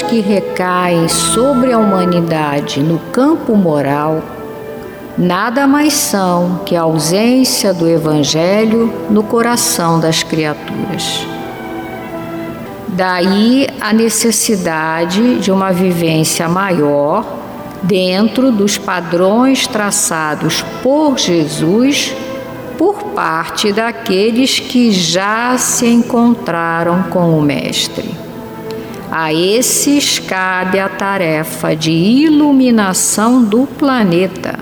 Que recaem sobre a humanidade no campo moral nada mais são que a ausência do Evangelho no coração das criaturas. Daí a necessidade de uma vivência maior dentro dos padrões traçados por Jesus por parte daqueles que já se encontraram com o Mestre. A esses cabe a tarefa de iluminação do planeta.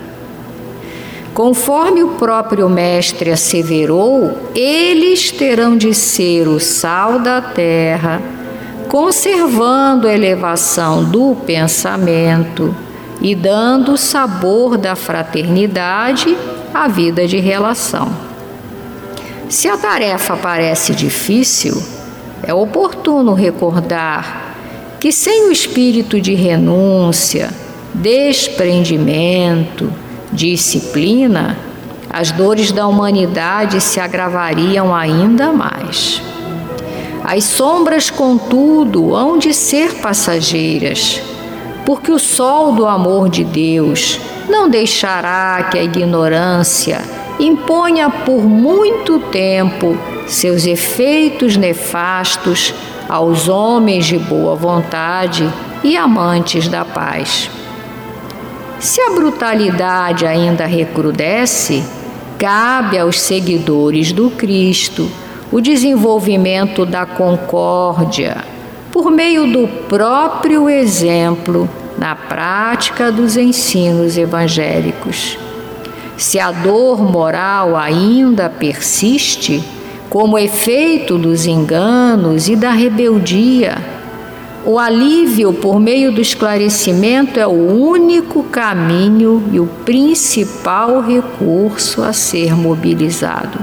Conforme o próprio Mestre asseverou, eles terão de ser o sal da terra, conservando a elevação do pensamento e dando o sabor da fraternidade à vida de relação. Se a tarefa parece difícil, é oportuno recordar que sem o espírito de renúncia, desprendimento, disciplina, as dores da humanidade se agravariam ainda mais. As sombras, contudo, hão de ser passageiras, porque o sol do amor de Deus não deixará que a ignorância imponha por muito tempo seus efeitos nefastos aos homens de boa vontade e amantes da paz. Se a brutalidade ainda recrudesce, cabe aos seguidores do Cristo o desenvolvimento da concórdia por meio do próprio exemplo na prática dos ensinos evangélicos Se a dor moral ainda persiste, como efeito dos enganos e da rebeldia, o alívio por meio do esclarecimento é o único caminho e o principal recurso a ser mobilizado.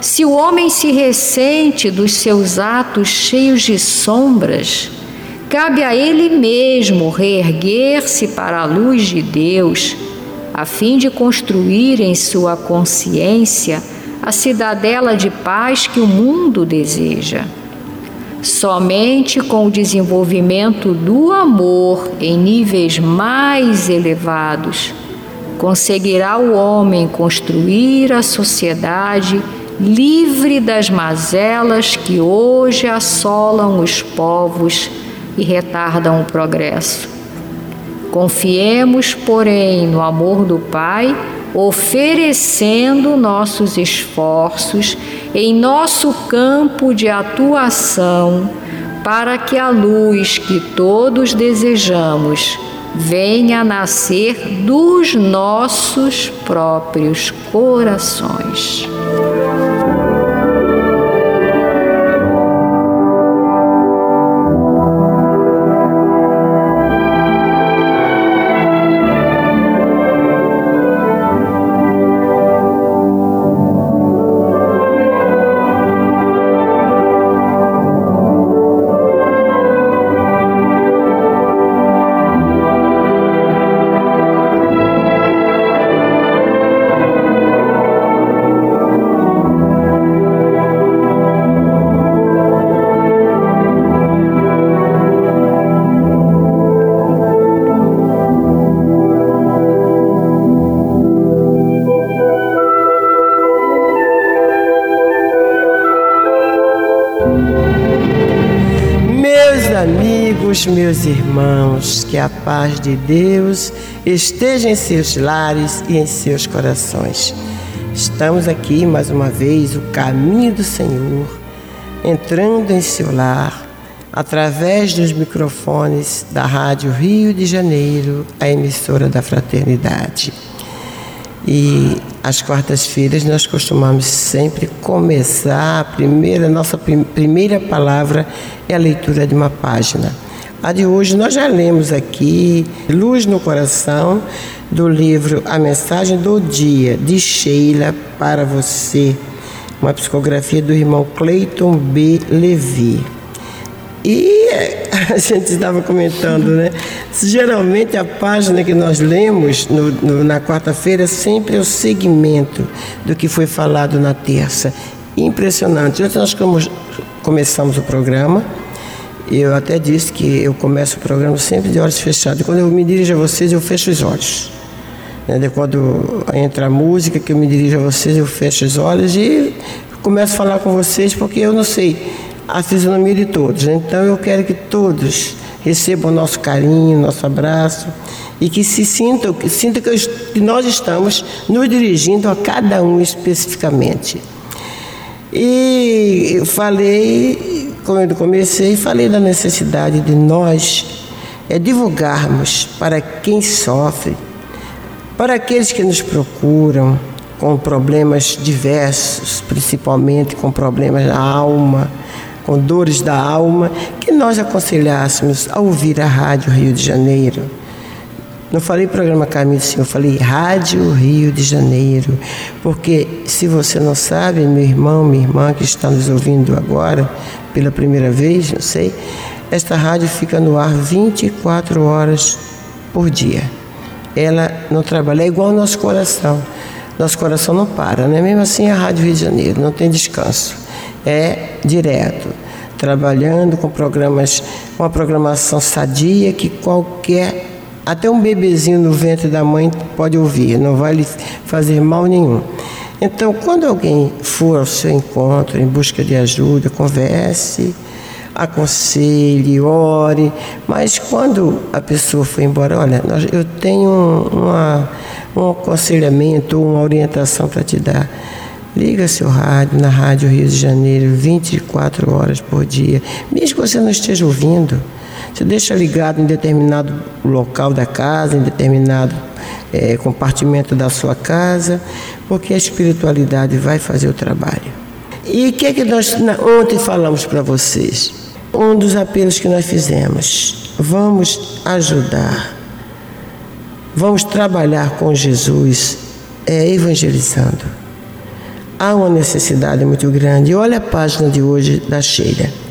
Se o homem se ressente dos seus atos cheios de sombras, cabe a ele mesmo reerguer-se para a luz de Deus, a fim de construir em sua consciência a cidadela de paz que o mundo deseja. Somente com o desenvolvimento do amor em níveis mais elevados conseguirá o homem construir a sociedade livre das mazelas que hoje assolam os povos e retardam o progresso. Confiemos, porém, no amor do Pai, oferecendo nossos esforços em nosso campo de atuação para que a luz que todos desejamos venha nascer dos nossos próprios corações. Meus irmãos, que a paz de Deus esteja em seus lares e em seus corações. Estamos aqui mais uma vez, o caminho do Senhor, entrando em seu lar, através dos microfones da Rádio Rio de Janeiro, a emissora da Fraternidade. E às quartas-feiras nós costumamos sempre começar a primeira, nossa primeira palavra é a leitura de uma página. A de hoje nós já lemos aqui Luz no Coração, do livro A Mensagem do Dia, de Sheila para você, uma psicografia do irmão Cleiton B. Levi. E a gente estava comentando, né? Geralmente a página que nós lemos no, no, na quarta-feira sempre é o segmento do que foi falado na terça. Impressionante. Ontem nós começamos o programa eu até disse que eu começo o programa sempre de olhos fechados. Quando eu me dirijo a vocês, eu fecho os olhos. Né? Quando entra a música que eu me dirijo a vocês, eu fecho os olhos e começo a falar com vocês, porque eu não sei a fisionomia de todos. Né? Então eu quero que todos recebam o nosso carinho, nosso abraço e que se sintam, que sintam que nós estamos nos dirigindo a cada um especificamente. E eu falei quando eu comecei, falei da necessidade de nós é, divulgarmos para quem sofre, para aqueles que nos procuram com problemas diversos, principalmente com problemas da alma, com dores da alma, que nós aconselhássemos a ouvir a Rádio Rio de Janeiro não falei programa Caminho do Senhor, falei Rádio Rio de Janeiro. Porque se você não sabe, meu irmão, minha irmã que está nos ouvindo agora, pela primeira vez, não sei, esta rádio fica no ar 24 horas por dia. Ela não trabalha, é igual nosso coração. Nosso coração não para, né? Mesmo assim, a Rádio Rio de Janeiro não tem descanso. É direto, trabalhando com programas, uma programação sadia que qualquer até um bebezinho no ventre da mãe pode ouvir, não vai lhe fazer mal nenhum. Então, quando alguém for ao seu encontro em busca de ajuda, converse, aconselhe, ore, mas quando a pessoa for embora, olha, eu tenho uma, um aconselhamento, uma orientação para te dar. Liga seu rádio na Rádio Rio de Janeiro 24 horas por dia, mesmo que você não esteja ouvindo. Você deixa ligado em determinado local da casa, em determinado é, compartimento da sua casa, porque a espiritualidade vai fazer o trabalho. E o que é que nós ontem falamos para vocês? Um dos apelos que nós fizemos. Vamos ajudar. Vamos trabalhar com Jesus, é, evangelizando. Há uma necessidade muito grande. Olha a página de hoje da Sheila.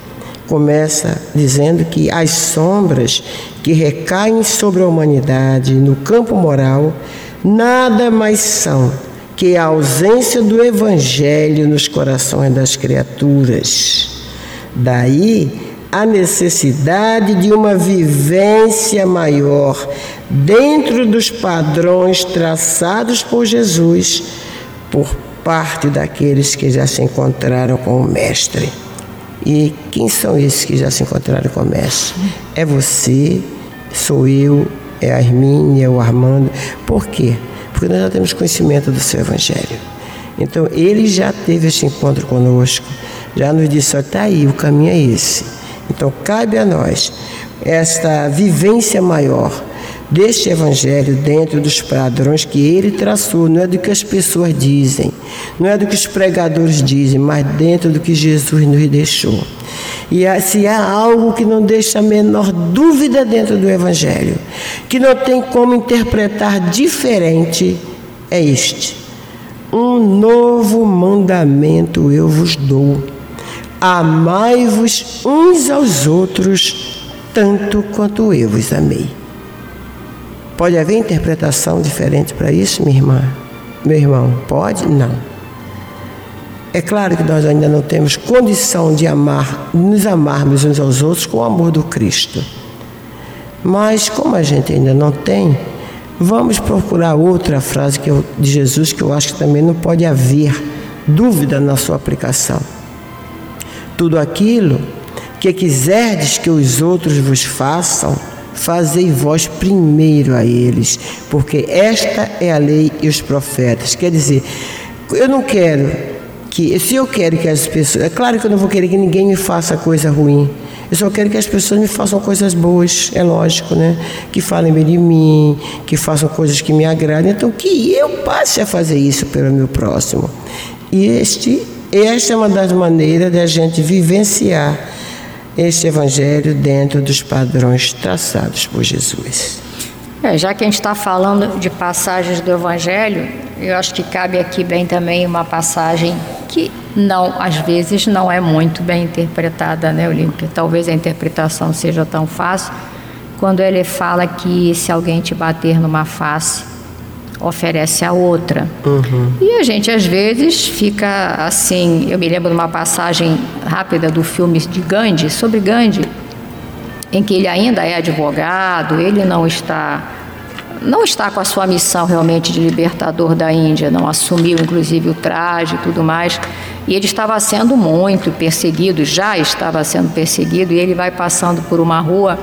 Começa dizendo que as sombras que recaem sobre a humanidade no campo moral nada mais são que a ausência do Evangelho nos corações das criaturas. Daí a necessidade de uma vivência maior dentro dos padrões traçados por Jesus por parte daqueles que já se encontraram com o Mestre. E quem são esses que já se encontraram com o Mestre? É você, sou eu, é a Hermínia, é o Armando. Por quê? Porque nós já temos conhecimento do seu Evangelho. Então, ele já teve esse encontro conosco, já nos disse: está aí, o caminho é esse. Então, cabe a nós esta vivência maior deste Evangelho dentro dos padrões que ele traçou, não é do que as pessoas dizem, não é do que os pregadores dizem, mas dentro do que Jesus nos deixou. E se há algo que não deixa a menor dúvida dentro do Evangelho, que não tem como interpretar diferente, é este: um novo mandamento eu vos dou. Amai-vos uns aos outros, tanto quanto eu vos amei. Pode haver interpretação diferente para isso, minha irmã? Meu irmão, pode? Não. É claro que nós ainda não temos condição de amar, nos amarmos uns aos outros com o amor do Cristo. Mas como a gente ainda não tem, vamos procurar outra frase eu, de Jesus que eu acho que também não pode haver dúvida na sua aplicação. Tudo aquilo que quiserdes que os outros vos façam, fazei vós primeiro a eles, porque esta é a lei e os profetas. Quer dizer, eu não quero que, se eu quero que as pessoas, é claro que eu não vou querer que ninguém me faça coisa ruim. Eu só quero que as pessoas me façam coisas boas, é lógico, né? Que falem bem de mim, que façam coisas que me agradem. Então, que eu passe a fazer isso pelo meu próximo. E este, esta é uma das maneiras de a gente vivenciar este Evangelho dentro dos padrões traçados por Jesus. É, já que a gente está falando de passagens do Evangelho, eu acho que cabe aqui bem também uma passagem que não, às vezes, não é muito bem interpretada, né, Olímpia? Talvez a interpretação seja tão fácil quando ele fala que se alguém te bater numa face, oferece a outra. Uhum. E a gente às vezes fica assim. Eu me lembro de uma passagem rápida do filme de Gandhi, sobre Gandhi, em que ele ainda é advogado, ele não está não está com a sua missão realmente de libertador da Índia, não assumiu inclusive o traje e tudo mais. E ele estava sendo muito perseguido, já estava sendo perseguido, e ele vai passando por uma rua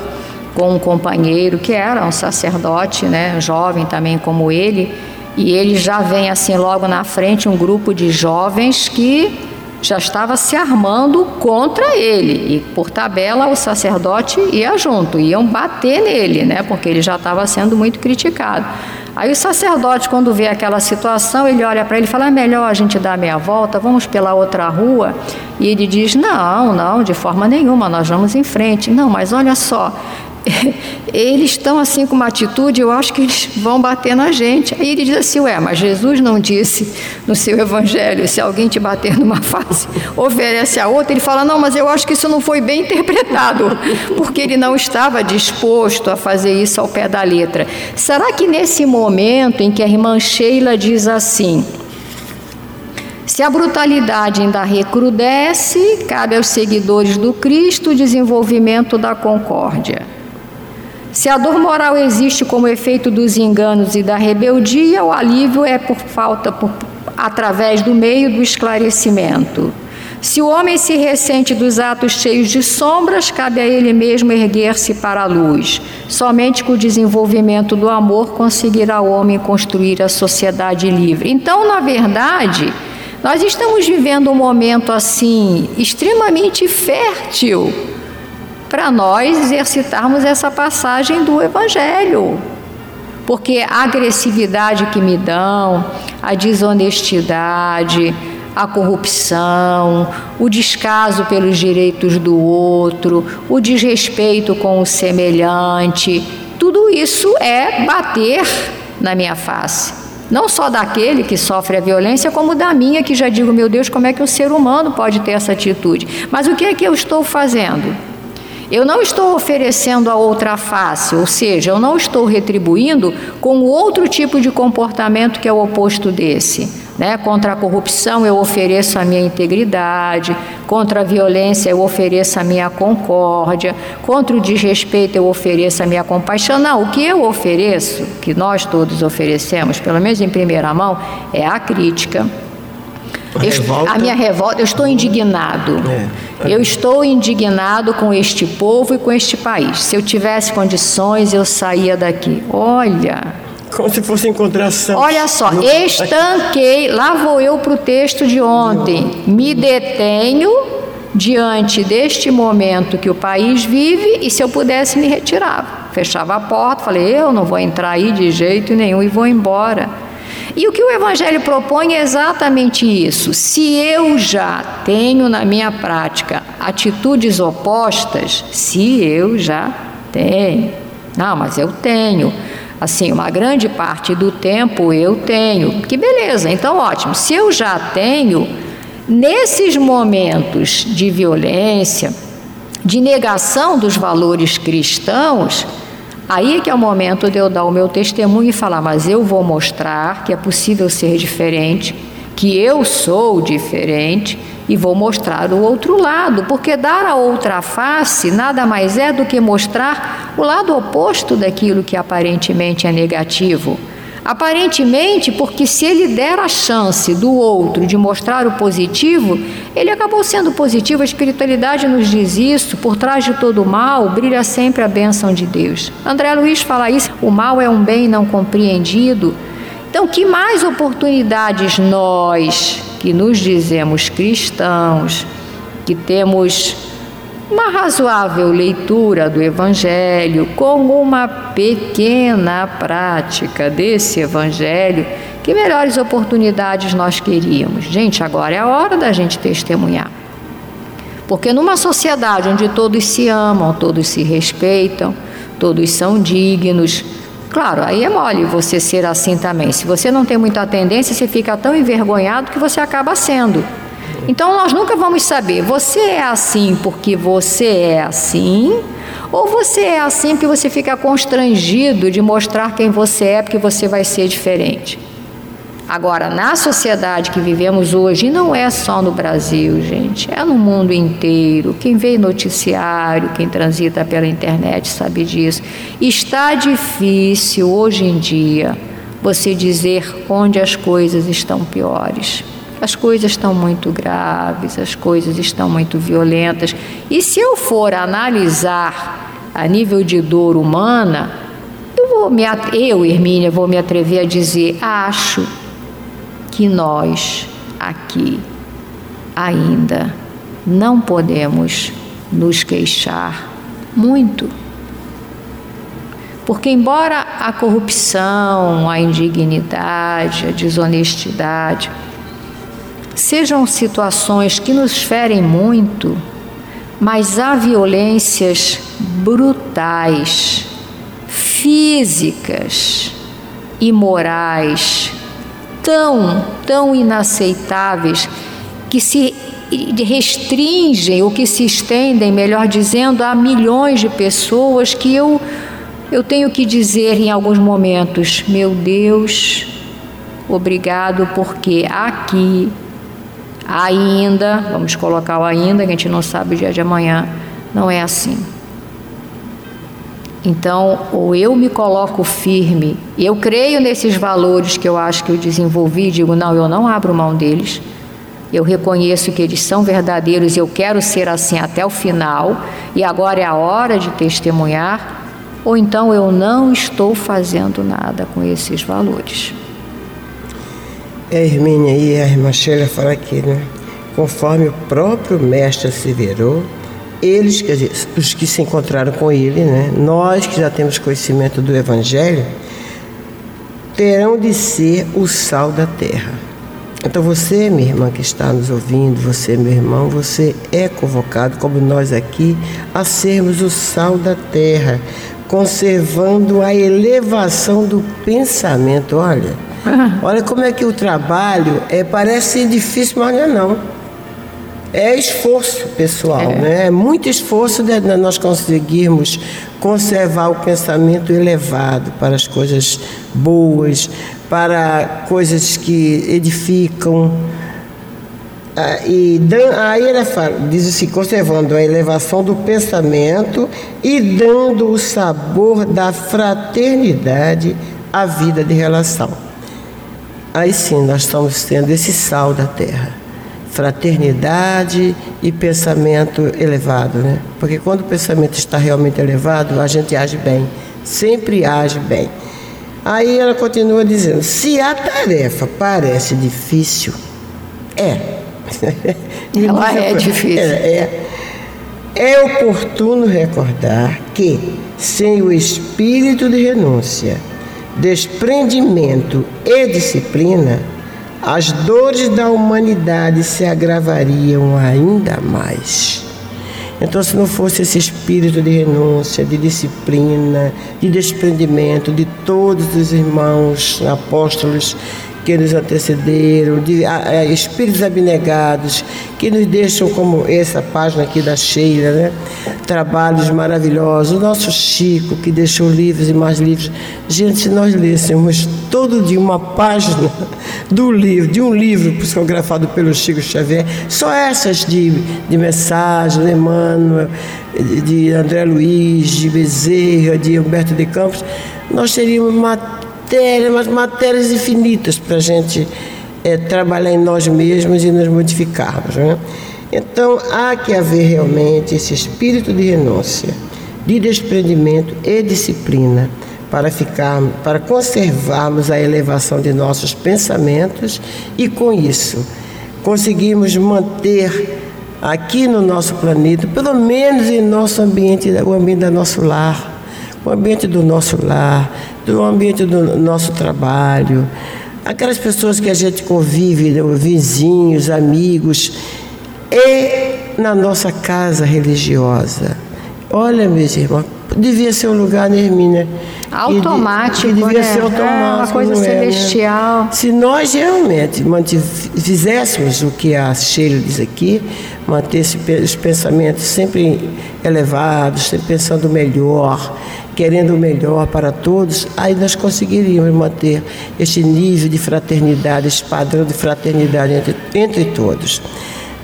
com um companheiro que era um sacerdote, né, jovem também como ele, e ele já vem assim logo na frente um grupo de jovens que já estava se armando contra ele e por tabela o sacerdote ia junto, iam bater nele, né, porque ele já estava sendo muito criticado. Aí o sacerdote, quando vê aquela situação, ele olha para ele e fala: é melhor a gente dar meia volta, vamos pela outra rua. E ele diz: não, não, de forma nenhuma, nós vamos em frente. Não, mas olha só, eles estão assim com uma atitude, eu acho que eles vão bater na gente. Aí ele diz assim: Ué, mas Jesus não disse no seu evangelho: se alguém te bater numa face, oferece a outra. Ele fala: Não, mas eu acho que isso não foi bem interpretado, porque ele não estava disposto a fazer isso ao pé da letra. Será que nesse momento em que a irmã Sheila diz assim: se a brutalidade ainda recrudesce, cabe aos seguidores do Cristo o desenvolvimento da concórdia. Se a dor moral existe como efeito dos enganos e da rebeldia, o alívio é por falta, por, através do meio do esclarecimento. Se o homem se ressente dos atos cheios de sombras, cabe a ele mesmo erguer-se para a luz. Somente com o desenvolvimento do amor conseguirá o homem construir a sociedade livre. Então, na verdade, nós estamos vivendo um momento assim extremamente fértil para nós exercitarmos essa passagem do Evangelho. Porque a agressividade que me dão, a desonestidade, a corrupção, o descaso pelos direitos do outro, o desrespeito com o semelhante, tudo isso é bater na minha face. Não só daquele que sofre a violência, como da minha, que já digo, meu Deus, como é que um ser humano pode ter essa atitude? Mas o que é que eu estou fazendo? Eu não estou oferecendo a outra face, ou seja, eu não estou retribuindo com outro tipo de comportamento que é o oposto desse. Né? Contra a corrupção eu ofereço a minha integridade, contra a violência eu ofereço a minha concórdia, contra o desrespeito eu ofereço a minha compaixão. Não, o que eu ofereço, que nós todos oferecemos, pelo menos em primeira mão, é a crítica. A, a minha revolta, eu estou indignado. É, é. Eu estou indignado com este povo e com este país. Se eu tivesse condições, eu saía daqui. Olha, como se fosse encontrar Santos. Olha só, estanquei, lá vou eu para o texto de ontem. Me detenho diante deste momento que o país vive e se eu pudesse me retirava. Fechava a porta, falei, eu não vou entrar aí de jeito nenhum e vou embora. E o que o Evangelho propõe é exatamente isso. Se eu já tenho na minha prática atitudes opostas, se eu já tenho, não, mas eu tenho assim, uma grande parte do tempo eu tenho. Que beleza, então ótimo. Se eu já tenho, nesses momentos de violência, de negação dos valores cristãos, aí é que é o momento de eu dar o meu testemunho e falar, mas eu vou mostrar que é possível ser diferente, que eu sou diferente e vou mostrar o outro lado, porque dar a outra face nada mais é do que mostrar o lado oposto daquilo que aparentemente é negativo. Aparentemente, porque se ele der a chance do outro de mostrar o positivo, ele acabou sendo positivo. A espiritualidade nos diz isso. Por trás de todo mal brilha sempre a bênção de Deus. André Luiz fala isso: o mal é um bem não compreendido. Então, que mais oportunidades nós, que nos dizemos cristãos, que temos uma razoável leitura do Evangelho, com uma pequena prática desse Evangelho, que melhores oportunidades nós queríamos? Gente, agora é a hora da gente testemunhar. Porque numa sociedade onde todos se amam, todos se respeitam, todos são dignos, Claro, aí é mole você ser assim também. Se você não tem muita tendência, você fica tão envergonhado que você acaba sendo. Então nós nunca vamos saber, você é assim porque você é assim, ou você é assim porque você fica constrangido de mostrar quem você é porque você vai ser diferente. Agora, na sociedade que vivemos hoje, e não é só no Brasil, gente, é no mundo inteiro. Quem vê noticiário, quem transita pela internet sabe disso. Está difícil hoje em dia você dizer onde as coisas estão piores. As coisas estão muito graves, as coisas estão muito violentas. E se eu for analisar a nível de dor humana, eu, vou me, eu Hermínia, vou me atrever a dizer: acho que nós aqui ainda não podemos nos queixar muito. Porque, embora a corrupção, a indignidade, a desonestidade sejam situações que nos ferem muito, mas há violências brutais, físicas e morais tão, tão inaceitáveis que se restringem ou que se estendem, melhor dizendo, a milhões de pessoas que eu eu tenho que dizer em alguns momentos, meu Deus, obrigado porque aqui ainda, vamos colocar o ainda, que a gente não sabe o dia de amanhã, não é assim. Então, ou eu me coloco firme, eu creio nesses valores que eu acho que eu desenvolvi, digo, não, eu não abro mão deles. Eu reconheço que eles são verdadeiros, eu quero ser assim até o final, e agora é a hora de testemunhar, ou então eu não estou fazendo nada com esses valores. É, a Hermínia e a irmã Sheila falam aqui, né? Conforme o próprio mestre asseverou, eles, quer dizer, os que se encontraram com ele, né? nós que já temos conhecimento do Evangelho, terão de ser o sal da terra. Então você, minha irmã que está nos ouvindo, você, meu irmão, você é convocado, como nós aqui, a sermos o sal da terra, conservando a elevação do pensamento. Olha, olha como é que o trabalho é, parece difícil, mas não é não. É esforço pessoal, é. né? É muito esforço de nós conseguirmos conservar o pensamento elevado para as coisas boas, para coisas que edificam. Ah, e aí ele fala, diz assim, conservando a elevação do pensamento e dando o sabor da fraternidade à vida de relação. Aí sim nós estamos tendo esse sal da terra fraternidade e pensamento elevado, né? Porque quando o pensamento está realmente elevado, a gente age bem, sempre age bem. Aí ela continua dizendo: se a tarefa parece difícil, é. Ela é difícil. É, é, é oportuno recordar que, sem o espírito de renúncia, desprendimento e disciplina, as dores da humanidade se agravariam ainda mais. Então, se não fosse esse espírito de renúncia, de disciplina, de desprendimento de todos os irmãos apóstolos que nos antecederam, de a, espíritos abnegados, que nos deixam, como essa página aqui da Sheila, né? trabalhos maravilhosos. O nosso Chico, que deixou livros e mais livros. Gente, se nós lêssemos todo dia uma página do livro, de um livro psicografado pelo Chico Xavier, só essas de, de mensagem, de Emmanuel, de André Luiz, de Bezerra, de Humberto de Campos, nós teríamos uma matérias, mas matérias infinitas para a gente é, trabalhar em nós mesmos e nos modificarmos. Né? Então, há que haver realmente esse espírito de renúncia, de desprendimento e disciplina para ficar, para conservarmos a elevação de nossos pensamentos e com isso conseguirmos manter aqui no nosso planeta, pelo menos em nosso ambiente, o ambiente do nosso lar, o ambiente do nosso lar, do ambiente do nosso trabalho, aquelas pessoas que a gente convive, né, vizinhos, amigos, e na nossa casa religiosa. Olha, meus irmãos, devia ser um lugar, né, Hermínia? Automático, que devia né? ser automático. É uma coisa celestial. É, né? Se nós realmente fizéssemos o que a Sheila diz aqui, manter os pensamentos sempre elevados, sempre pensando melhor, querendo o melhor para todos, aí nós conseguiríamos manter este nível de fraternidade, esse padrão de fraternidade entre, entre todos.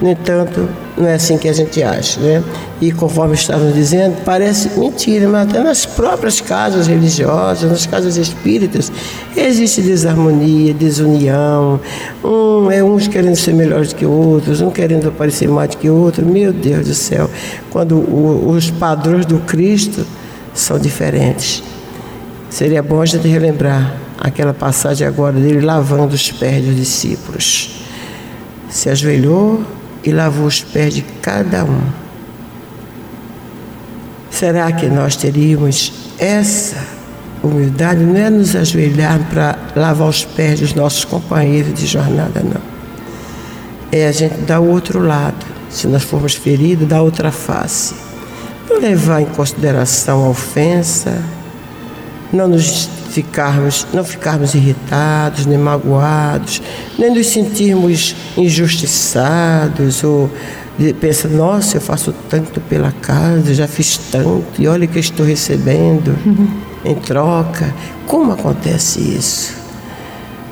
No entanto, não é assim que a gente acha, né? E conforme estávamos dizendo, parece mentira, mas até nas próprias casas religiosas, nas casas espíritas, existe desarmonia, desunião, um, é uns querendo ser melhores que outros, um querendo aparecer mais que outro. Meu Deus do céu, quando os padrões do Cristo são diferentes. Seria bom a gente relembrar aquela passagem agora dele lavando os pés dos discípulos. Se ajoelhou e lavou os pés de cada um. Será que nós teríamos essa humildade? Não é nos ajoelhar para lavar os pés dos nossos companheiros de jornada, não. É a gente dar o outro lado. Se nós formos feridos, dar outra face. Não levar em consideração a ofensa, não nos ficarmos, não ficarmos irritados, nem magoados, nem nos sentirmos injustiçados ou pensa, nossa, eu faço tanto pela casa, já fiz tanto, e olha que estou recebendo uhum. em troca. Como acontece isso?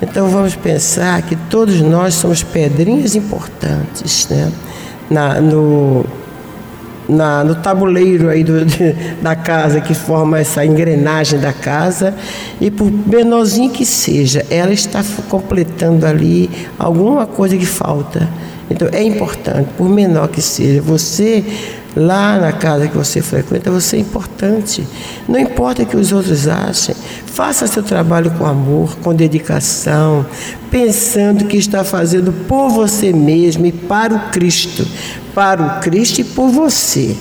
Então vamos pensar que todos nós somos pedrinhas importantes né? Na, no, na, no tabuleiro aí do, de, da casa que forma essa engrenagem da casa e por menorzinho que seja, ela está completando ali alguma coisa que falta. Então é importante, por menor que seja, você lá na casa que você frequenta, você é importante. Não importa o que os outros achem. Faça seu trabalho com amor, com dedicação, pensando que está fazendo por você mesmo e para o Cristo. Para o Cristo e por você.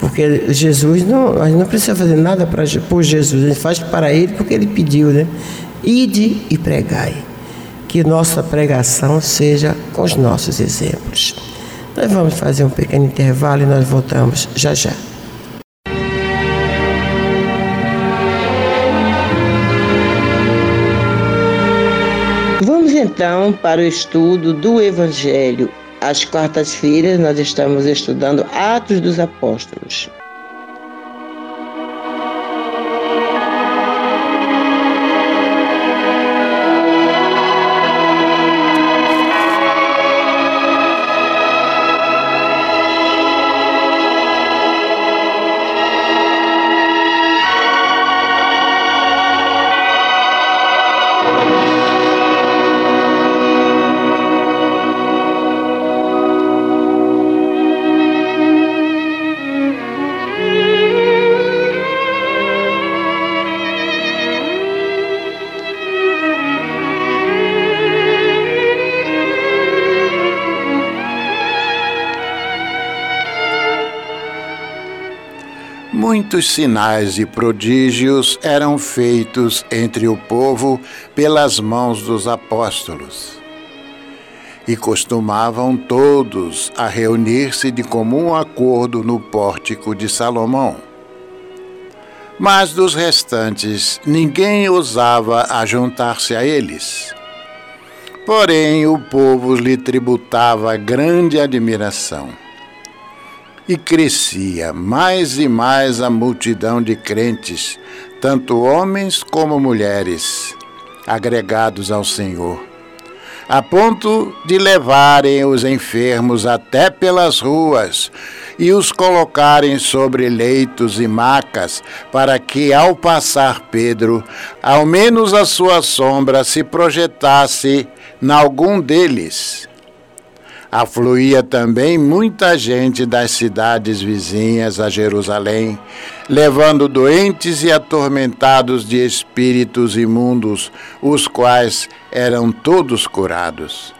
Porque Jesus não, a gente não precisa fazer nada para, por Jesus, a gente faz para Ele porque Ele pediu, né? Ide e pregai. Que nossa pregação seja com os nossos exemplos. Nós vamos fazer um pequeno intervalo e nós voltamos já já. Então para o estudo do Evangelho. Às quartas-feiras nós estamos estudando Atos dos Apóstolos. Muitos sinais e prodígios eram feitos entre o povo pelas mãos dos apóstolos. E costumavam todos a reunir-se de comum acordo no pórtico de Salomão. Mas dos restantes, ninguém ousava ajuntar-se a eles. Porém, o povo lhe tributava grande admiração e crescia mais e mais a multidão de crentes, tanto homens como mulheres, agregados ao Senhor, a ponto de levarem os enfermos até pelas ruas e os colocarem sobre leitos e macas, para que, ao passar Pedro, ao menos a sua sombra se projetasse em algum deles Afluía também muita gente das cidades vizinhas a Jerusalém, levando doentes e atormentados de espíritos imundos, os quais eram todos curados.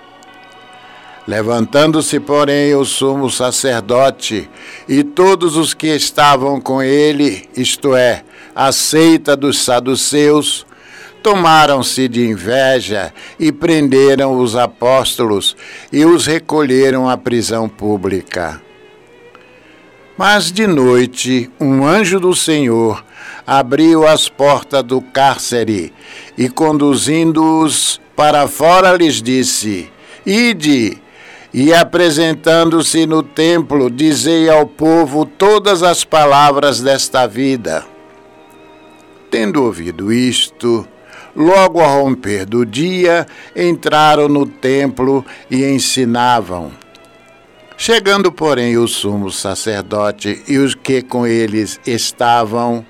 Levantando-se, porém, o sumo sacerdote e todos os que estavam com ele, isto é, a seita dos saduceus, tomaram-se de inveja e prenderam os apóstolos e os recolheram à prisão pública. Mas de noite, um anjo do Senhor abriu as portas do cárcere e, conduzindo-os para fora, lhes disse: Ide! E apresentando-se no templo, dizei ao povo todas as palavras desta vida. Tendo ouvido isto, Logo ao romper do dia, entraram no templo e ensinavam. Chegando, porém, o sumo sacerdote e os que com eles estavam,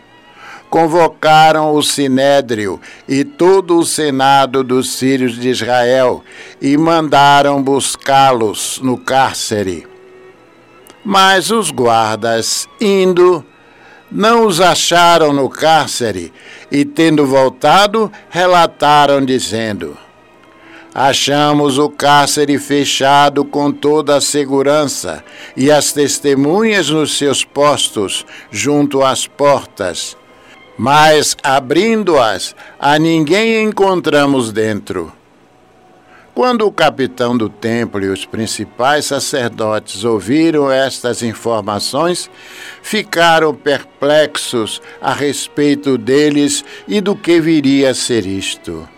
convocaram o sinédrio e todo o senado dos filhos de Israel e mandaram buscá-los no cárcere. Mas os guardas, indo, não os acharam no cárcere e, tendo voltado, relataram, dizendo: Achamos o cárcere fechado com toda a segurança e as testemunhas nos seus postos, junto às portas. Mas, abrindo-as, a ninguém encontramos dentro. Quando o capitão do templo e os principais sacerdotes ouviram estas informações, ficaram perplexos a respeito deles e do que viria a ser isto.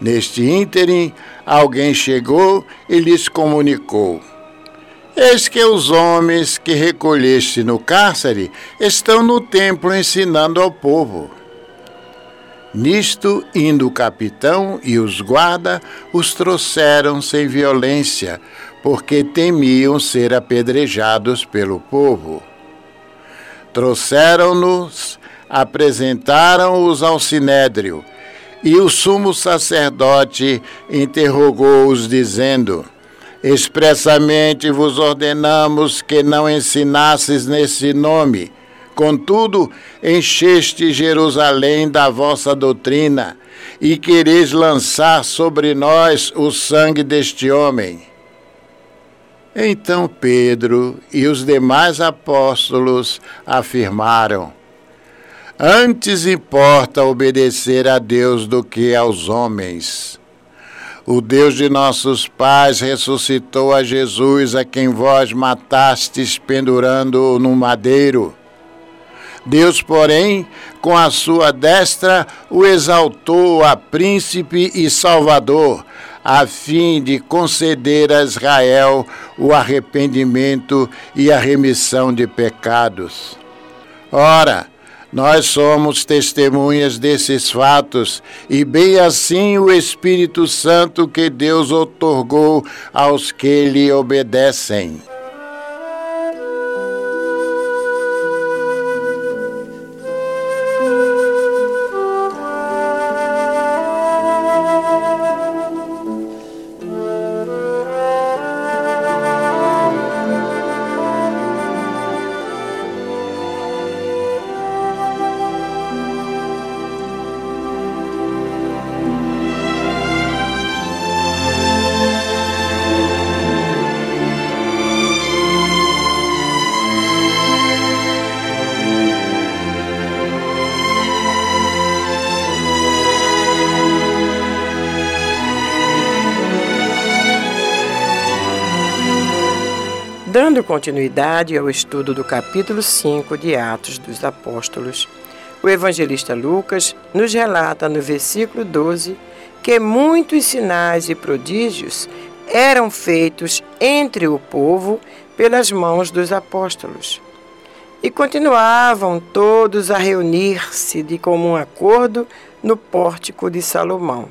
Neste ínterim, alguém chegou e lhes comunicou: Eis que os homens que recolheste no cárcere estão no templo ensinando ao povo. Nisto, indo o capitão e os guarda, os trouxeram sem violência, porque temiam ser apedrejados pelo povo. Trouxeram-nos, apresentaram-os ao sinédrio, e o sumo sacerdote interrogou-os, dizendo: Expressamente vos ordenamos que não ensinasses nesse nome Contudo, encheste Jerusalém da vossa doutrina e quereis lançar sobre nós o sangue deste homem. Então Pedro e os demais apóstolos afirmaram: Antes importa obedecer a Deus do que aos homens. O Deus de nossos pais ressuscitou a Jesus, a quem vós matastes pendurando-o no madeiro. Deus, porém, com a sua destra, o exaltou a príncipe e salvador, a fim de conceder a Israel o arrependimento e a remissão de pecados. Ora, nós somos testemunhas desses fatos, e bem assim o Espírito Santo que Deus otorgou aos que lhe obedecem. Dando continuidade ao estudo do capítulo 5 de Atos dos Apóstolos, o evangelista Lucas nos relata no versículo 12 que muitos sinais e prodígios eram feitos entre o povo pelas mãos dos apóstolos. E continuavam todos a reunir-se de comum acordo no pórtico de Salomão.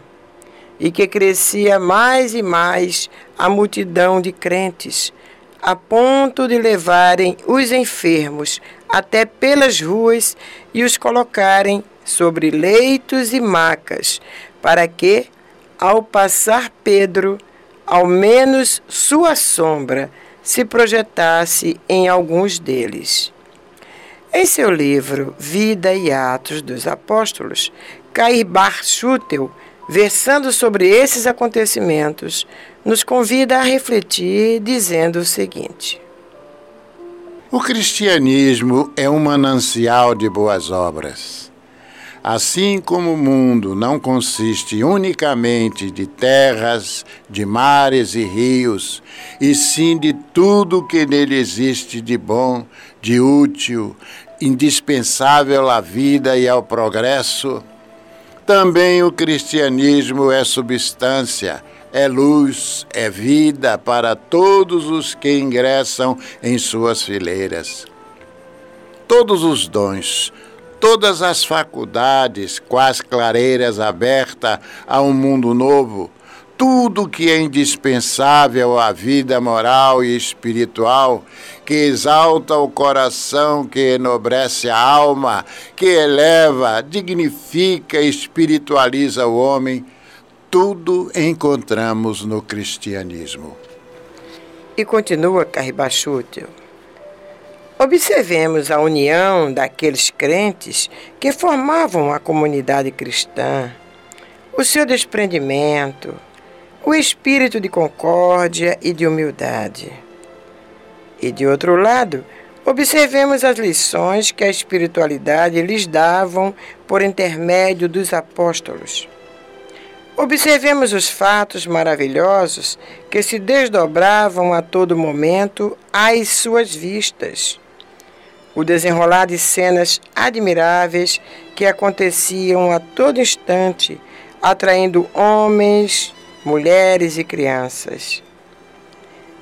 E que crescia mais e mais a multidão de crentes a ponto de levarem os enfermos até pelas ruas e os colocarem sobre leitos e macas, para que, ao passar Pedro, ao menos sua sombra se projetasse em alguns deles. Em seu livro Vida e Atos dos Apóstolos, Cair Bar Schutel versando sobre esses acontecimentos, nos convida a refletir dizendo o seguinte: O cristianismo é um manancial de boas obras. Assim como o mundo não consiste unicamente de terras, de mares e rios, e sim de tudo que nele existe de bom, de útil, indispensável à vida e ao progresso, também o cristianismo é substância, é luz, é vida para todos os que ingressam em suas fileiras. Todos os dons, todas as faculdades, quais clareiras abertas a um mundo novo, tudo que é indispensável à vida moral e espiritual, que exalta o coração, que enobrece a alma, que eleva, dignifica, espiritualiza o homem, tudo encontramos no cristianismo. E continua Carribachútil. Observemos a união daqueles crentes que formavam a comunidade cristã, o seu desprendimento, o espírito de concórdia e de humildade. E de outro lado, observemos as lições que a espiritualidade lhes davam por intermédio dos apóstolos. Observemos os fatos maravilhosos que se desdobravam a todo momento às suas vistas. O desenrolar de cenas admiráveis que aconteciam a todo instante, atraindo homens, mulheres e crianças.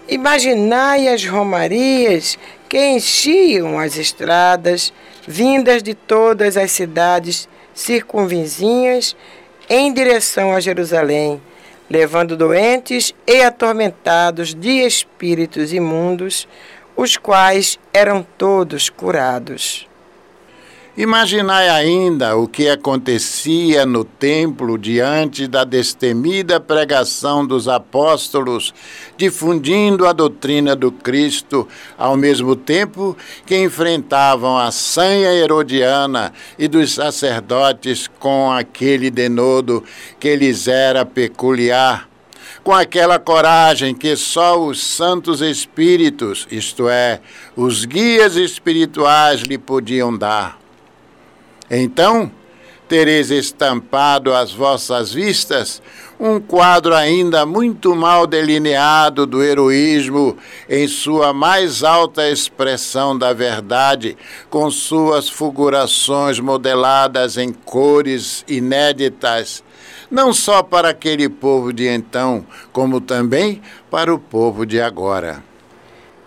Imaginai as romarias que enchiam as estradas, vindas de todas as cidades circunvizinhas em direção a Jerusalém, levando doentes e atormentados de espíritos imundos, os quais eram todos curados. Imaginai ainda o que acontecia no templo diante da destemida pregação dos apóstolos, difundindo a doutrina do Cristo, ao mesmo tempo que enfrentavam a sanha herodiana e dos sacerdotes com aquele denodo que lhes era peculiar com aquela coragem que só os santos espíritos, isto é, os guias espirituais, lhe podiam dar. Então, tereis estampado às vossas vistas um quadro ainda muito mal delineado do heroísmo em sua mais alta expressão da verdade, com suas figurações modeladas em cores inéditas, não só para aquele povo de então, como também para o povo de agora.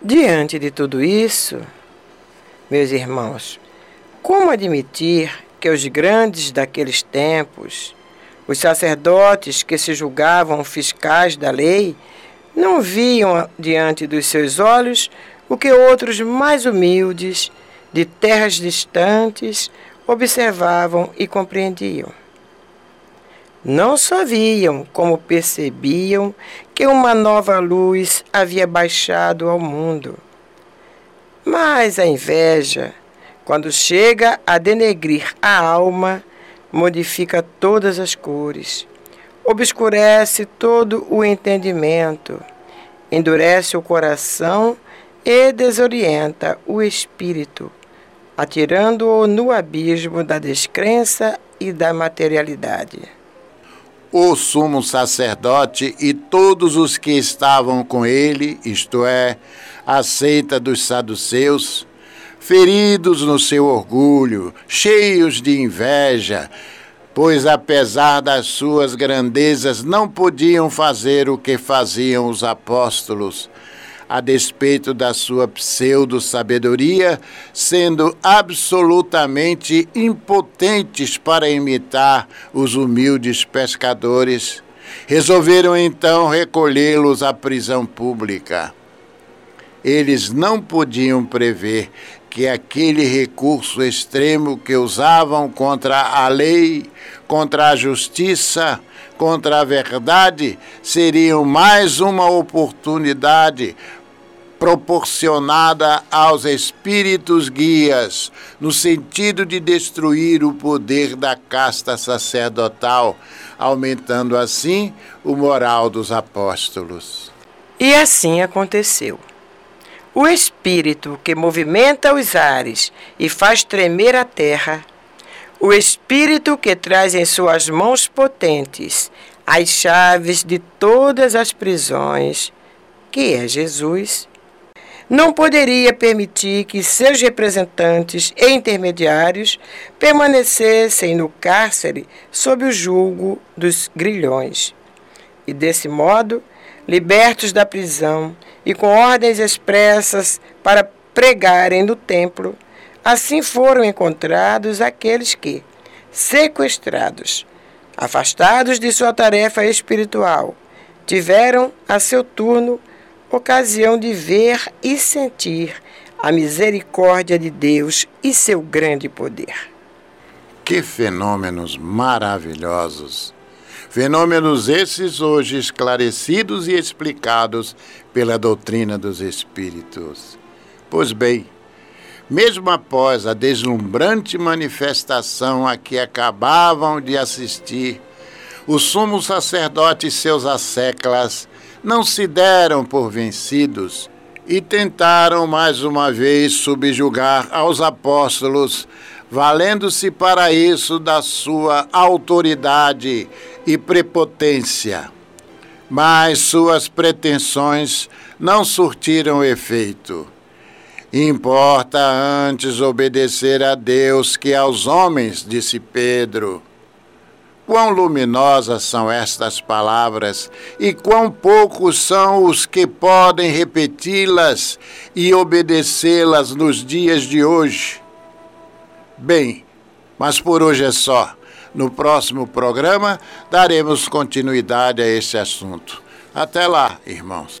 Diante de tudo isso, meus irmãos, como admitir que os grandes daqueles tempos, os sacerdotes que se julgavam fiscais da lei, não viam diante dos seus olhos o que outros mais humildes, de terras distantes, observavam e compreendiam. Não só viam, como percebiam que uma nova luz havia baixado ao mundo. Mas a inveja, quando chega a denegrir a alma, modifica todas as cores, obscurece todo o entendimento, endurece o coração e desorienta o espírito, atirando-o no abismo da descrença e da materialidade. O sumo sacerdote e todos os que estavam com ele, isto é, a seita dos saduceus, feridos no seu orgulho, cheios de inveja, pois apesar das suas grandezas não podiam fazer o que faziam os apóstolos, a despeito da sua pseudo-sabedoria, sendo absolutamente impotentes para imitar os humildes pescadores, resolveram então recolhê-los à prisão pública. Eles não podiam prever que aquele recurso extremo que usavam contra a lei, contra a justiça, contra a verdade, seriam mais uma oportunidade proporcionada aos espíritos guias, no sentido de destruir o poder da casta sacerdotal, aumentando assim o moral dos apóstolos. E assim aconteceu. O espírito que movimenta os ares e faz tremer a terra, o espírito que traz em suas mãos potentes as chaves de todas as prisões, que é Jesus, não poderia permitir que seus representantes e intermediários permanecessem no cárcere sob o julgo dos grilhões. E desse modo, libertos da prisão e com ordens expressas para pregarem no templo, assim foram encontrados aqueles que, sequestrados, afastados de sua tarefa espiritual, tiveram a seu turno ocasião de ver e sentir a misericórdia de Deus e seu grande poder. Que fenômenos maravilhosos! Fenômenos esses hoje esclarecidos e explicados pela doutrina dos Espíritos. Pois bem, mesmo após a deslumbrante manifestação a que acabavam de assistir, o sumo sacerdote e seus asseclas não se deram por vencidos e tentaram mais uma vez subjugar aos apóstolos valendo-se para isso da sua autoridade e prepotência. Mas suas pretensões não surtiram efeito. Importa antes obedecer a Deus que aos homens, disse Pedro. Quão luminosas são estas palavras e quão poucos são os que podem repeti-las e obedecê-las nos dias de hoje. Bem, mas por hoje é só. No próximo programa daremos continuidade a esse assunto. Até lá, irmãos.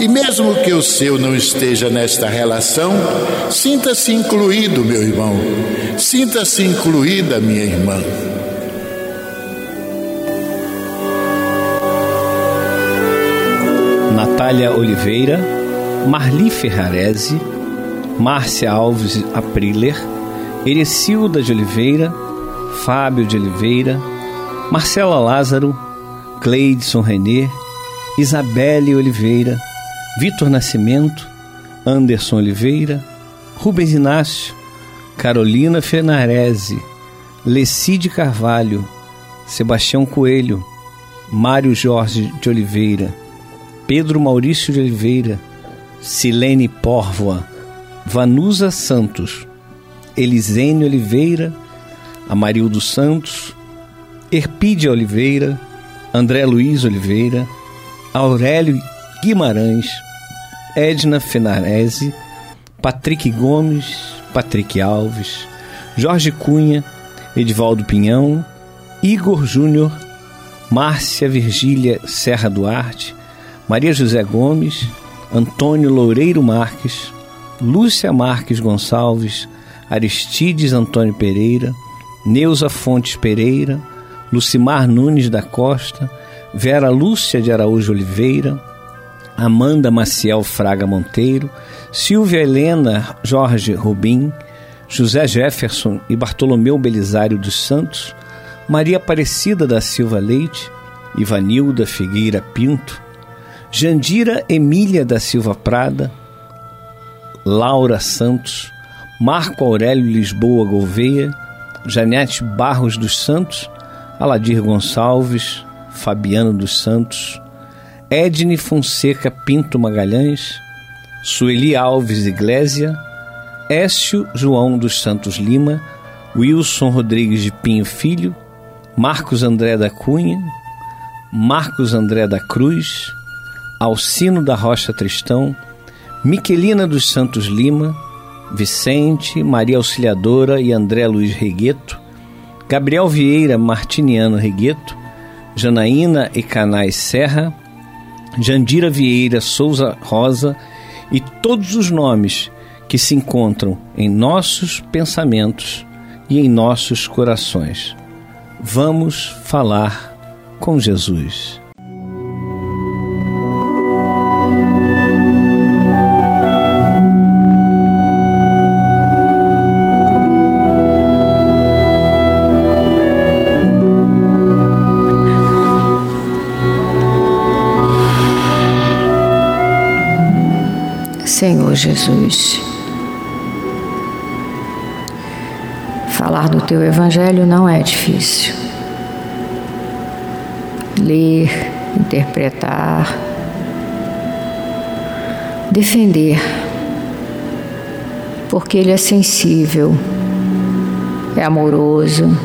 e, mesmo que o seu não esteja nesta relação, sinta-se incluído, meu irmão, sinta-se incluída, minha irmã. Natália Oliveira, Marli Ferrarese, Márcia Alves Apriler, Erecilda de Oliveira, Fábio de Oliveira, Marcela Lázaro, Cleidson Renê, Isabelle Oliveira, Vitor Nascimento, Anderson Oliveira, Rubens Inácio, Carolina Fenarese, Lecide Carvalho, Sebastião Coelho, Mário Jorge de Oliveira, Pedro Maurício de Oliveira, Silene Pórvoa, Vanusa Santos, Elisene Oliveira, Amarildo Santos, Erpídia Oliveira, André Luiz Oliveira, Aurélio Guimarães, Edna Fenarese, Patrick Gomes, Patrick Alves, Jorge Cunha, Edivaldo Pinhão, Igor Júnior, Márcia Virgília Serra Duarte, Maria José Gomes, Antônio Loureiro Marques, Lúcia Marques Gonçalves, Aristides Antônio Pereira, Neuza Fontes Pereira, Lucimar Nunes da Costa, Vera Lúcia de Araújo Oliveira, Amanda Maciel Fraga Monteiro, Silvia Helena Jorge Rubim, José Jefferson e Bartolomeu Belisário dos Santos, Maria Aparecida da Silva Leite, Ivanilda Figueira Pinto, Jandira Emília da Silva Prada, Laura Santos, Marco Aurélio Lisboa Gouveia, Janete Barros dos Santos, Aladir Gonçalves, Fabiano dos Santos, Edne Fonseca Pinto Magalhães, Sueli Alves Iglésia, Écio João dos Santos Lima, Wilson Rodrigues de Pinho Filho, Marcos André da Cunha, Marcos André da Cruz, Alcino da Rocha Tristão, Miquelina dos Santos Lima, Vicente, Maria Auxiliadora e André Luiz Regueto, Gabriel Vieira Martiniano Regueto, Janaína e Canais Serra, Jandira Vieira Souza Rosa e todos os nomes que se encontram em nossos pensamentos e em nossos corações. Vamos falar com Jesus. Jesus. Falar do teu evangelho não é difícil. Ler, interpretar, defender, porque ele é sensível, é amoroso.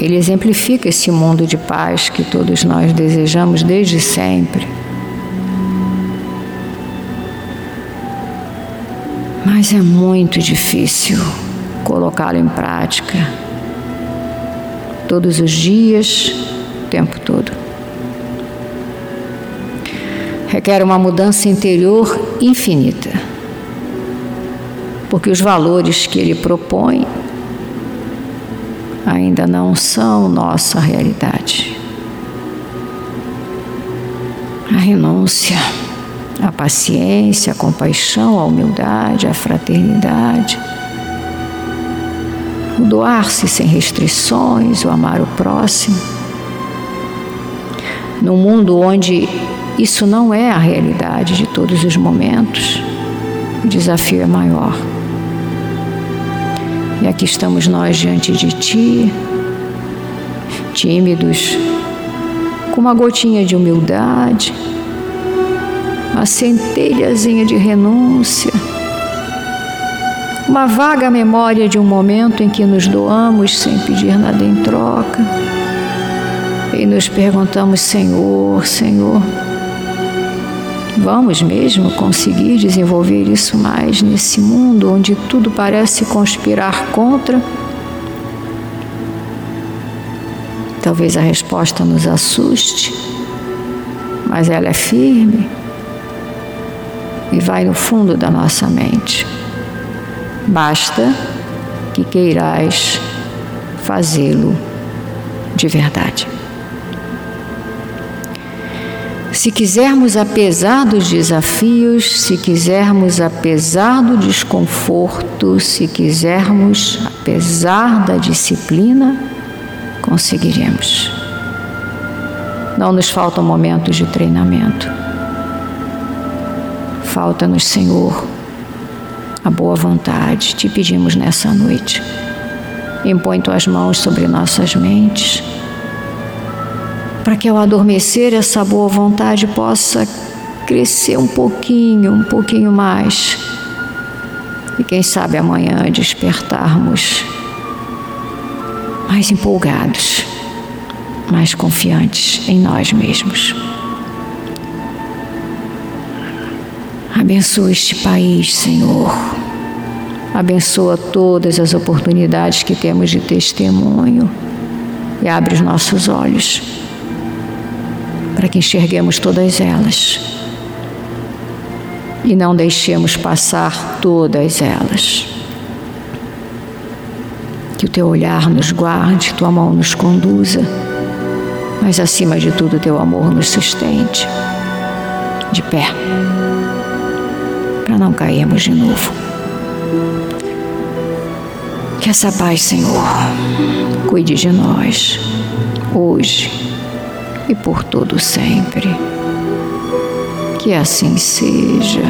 Ele exemplifica esse mundo de paz que todos nós desejamos desde sempre. Mas é muito difícil colocá-lo em prática todos os dias, o tempo todo. Requer uma mudança interior infinita, porque os valores que ele propõe ainda não são nossa realidade. A renúncia a paciência, a compaixão, a humildade, a fraternidade, o doar-se sem restrições, o amar o próximo. Num mundo onde isso não é a realidade de todos os momentos, o desafio é maior. E aqui estamos nós diante de Ti, tímidos, com uma gotinha de humildade uma centelhazinha de renúncia, uma vaga memória de um momento em que nos doamos sem pedir nada em troca. E nos perguntamos: Senhor, Senhor, vamos mesmo conseguir desenvolver isso mais nesse mundo onde tudo parece conspirar contra? Talvez a resposta nos assuste, mas ela é firme e vai no fundo da nossa mente. Basta que queirais fazê-lo de verdade. Se quisermos, apesar dos desafios, se quisermos, apesar do desconforto, se quisermos, apesar da disciplina, conseguiremos. Não nos faltam momentos de treinamento Falta-nos, Senhor, a boa vontade. Te pedimos nessa noite. Impõe tuas mãos sobre nossas mentes, para que ao adormecer essa boa vontade possa crescer um pouquinho, um pouquinho mais. E quem sabe amanhã despertarmos mais empolgados, mais confiantes em nós mesmos. Abençoa este país, Senhor. Abençoa todas as oportunidades que temos de testemunho e abre os nossos olhos para que enxerguemos todas elas e não deixemos passar todas elas. Que o teu olhar nos guarde, tua mão nos conduza, mas acima de tudo, teu amor nos sustente. De pé para não cairmos de novo. Que essa paz, Senhor, cuide de nós, hoje e por todo sempre. Que assim seja.